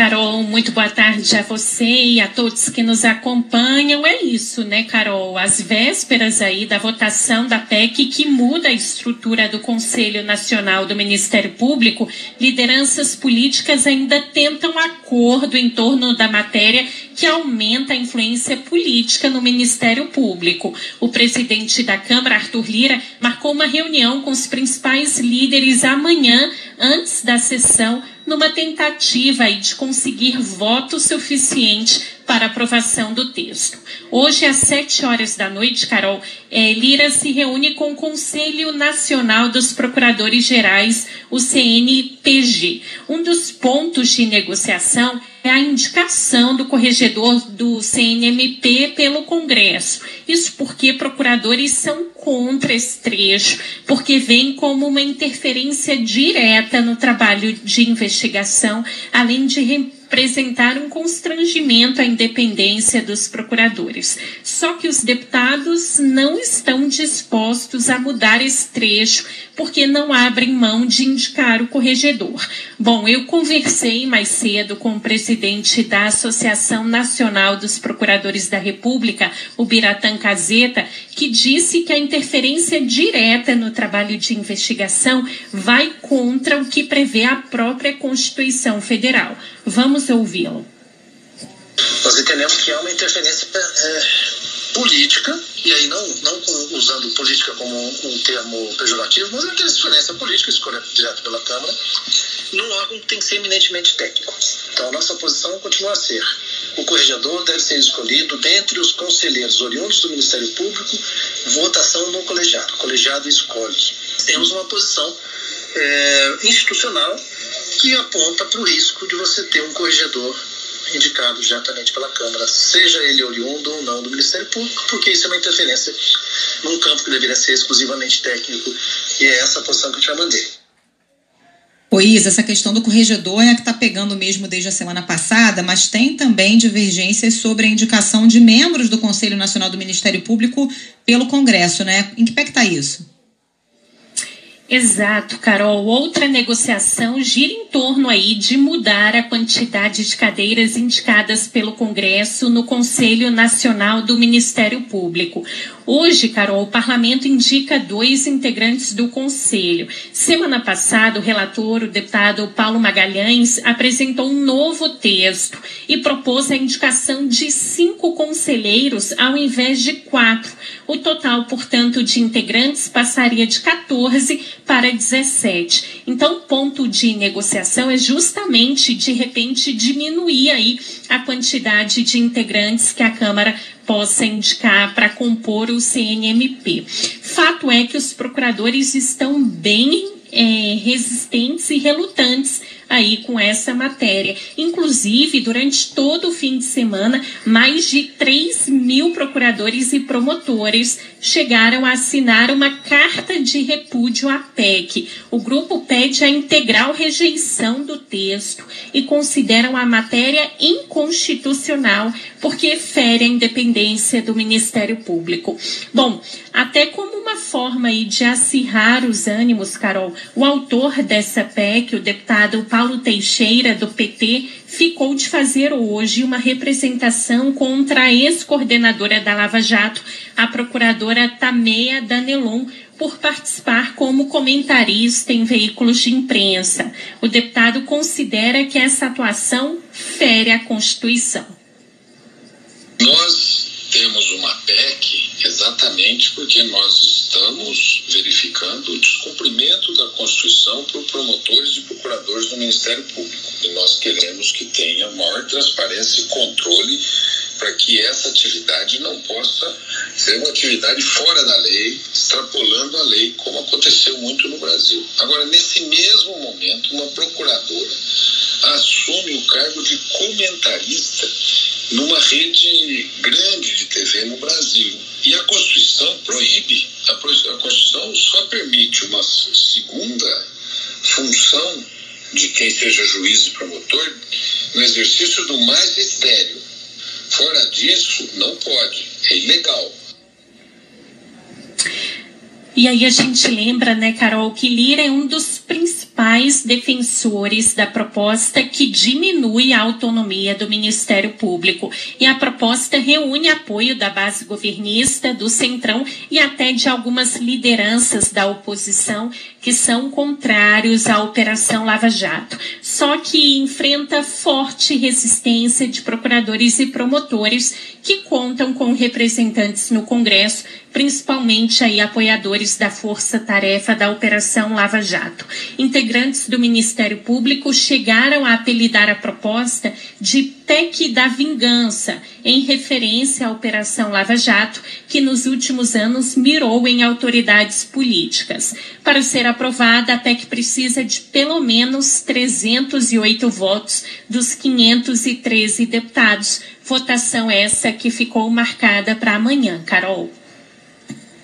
Carol, muito boa tarde a você e a todos que nos acompanham. É isso, né, Carol? As vésperas aí da votação da PEC que muda a estrutura do Conselho Nacional do Ministério Público, lideranças políticas ainda tentam acordo em torno da matéria que aumenta a influência política no Ministério Público. O presidente da Câmara, Arthur Lira, marcou uma reunião com os principais líderes amanhã, antes da sessão numa tentativa de conseguir voto suficiente para aprovação do texto. Hoje, às sete horas da noite, Carol, é, Lira se reúne com o Conselho Nacional dos Procuradores Gerais, o CNPG. Um dos pontos de negociação é a indicação do corregedor do CNMP pelo Congresso. Isso porque procuradores são contra esse trecho, porque vem como uma interferência direta no trabalho de investigação, além de representar um constrangimento à independência dos procuradores. Só que os deputados não estão dispostos a mudar esse trecho porque não abrem mão de indicar o corregedor. Bom, eu conversei mais cedo com o presidente da Associação Nacional dos Procuradores da República, o Biratan Caseta, que disse que a interferência direta no trabalho de investigação vai contra o que prevê a própria Constituição Federal. Vamos ouvi-lo. Nós entendemos que há uma interferência é, política, e aí não, não usando política como um, um termo pejorativo, mas é uma interferência política, escolha direto pela Câmara, num órgão que tem que ser eminentemente técnico. Então a nossa posição continua a ser o corregedor deve ser escolhido dentre os conselheiros oriundos do Ministério Público, votação no colegiado. O colegiado escolhe. Temos uma posição é, institucional que aponta para o risco de você ter um corregedor indicado diretamente pela Câmara, seja ele oriundo ou não do Ministério Público, porque isso é uma interferência num campo que deveria ser exclusivamente técnico, e é essa a posição que eu te mandei. Isa, essa questão do corregedor é a que está pegando mesmo desde a semana passada, mas tem também divergências sobre a indicação de membros do Conselho Nacional do Ministério Público pelo Congresso, né? Em que pé que está isso? Exato, Carol. Outra negociação gira em torno aí de mudar a quantidade de cadeiras indicadas pelo Congresso no Conselho Nacional do Ministério Público. Hoje, Carol, o parlamento indica dois integrantes do conselho. Semana passada, o relator, o deputado Paulo Magalhães, apresentou um novo texto e propôs a indicação de cinco conselheiros ao invés de quatro. O total, portanto, de integrantes passaria de 14 para 17. Então, o ponto de negociação é justamente, de repente, diminuir aí a quantidade de integrantes que a Câmara possa indicar para compor o CNMP. Fato é que os procuradores estão bem é, resistentes e relutantes aí com essa matéria. Inclusive, durante todo o fim de semana, mais de 3 mil procuradores e promotores chegaram a assinar uma carta de repúdio à PEC. O grupo pede a integral rejeição do texto e consideram a matéria inconstitucional porque fere a independência do Ministério Público. Bom, até como uma forma aí de acirrar os ânimos, Carol, o autor dessa PEC, o deputado Paulo Teixeira, do PT, ficou de fazer hoje uma representação contra a ex-coordenadora da Lava Jato, a procuradora Tameia Danelon, por participar como comentarista em veículos de imprensa. O deputado considera que essa atuação fere a Constituição. Nós temos uma PEC exatamente porque nós estamos verificando o descumprimento da Constituição por promotores e procuradores do Ministério Público. E nós queremos que tenha maior transparência e controle para que essa atividade não possa ser uma atividade fora da lei, extrapolando a lei, como aconteceu muito no Brasil. Agora, nesse mesmo momento, uma procuradora assume o cargo de comentarista numa rede grande de TV no Brasil. E a Constituição proíbe. A Constituição só permite uma segunda função de quem seja juiz e promotor no exercício do magistério. Fora disso, não pode. É ilegal. E aí a gente lembra, né, Carol, que Lira é um dos principais principais defensores da proposta que diminui a autonomia do Ministério Público. E a proposta reúne apoio da base governista, do Centrão e até de algumas lideranças da oposição que são contrários à Operação Lava Jato. Só que enfrenta forte resistência de procuradores e promotores que contam com representantes no Congresso principalmente aí apoiadores da força-tarefa da Operação Lava Jato. Integrantes do Ministério Público chegaram a apelidar a proposta de PEC da Vingança, em referência à Operação Lava Jato, que nos últimos anos mirou em autoridades políticas. Para ser aprovada, a PEC precisa de pelo menos 308 votos dos 513 deputados. Votação essa que ficou marcada para amanhã, Carol.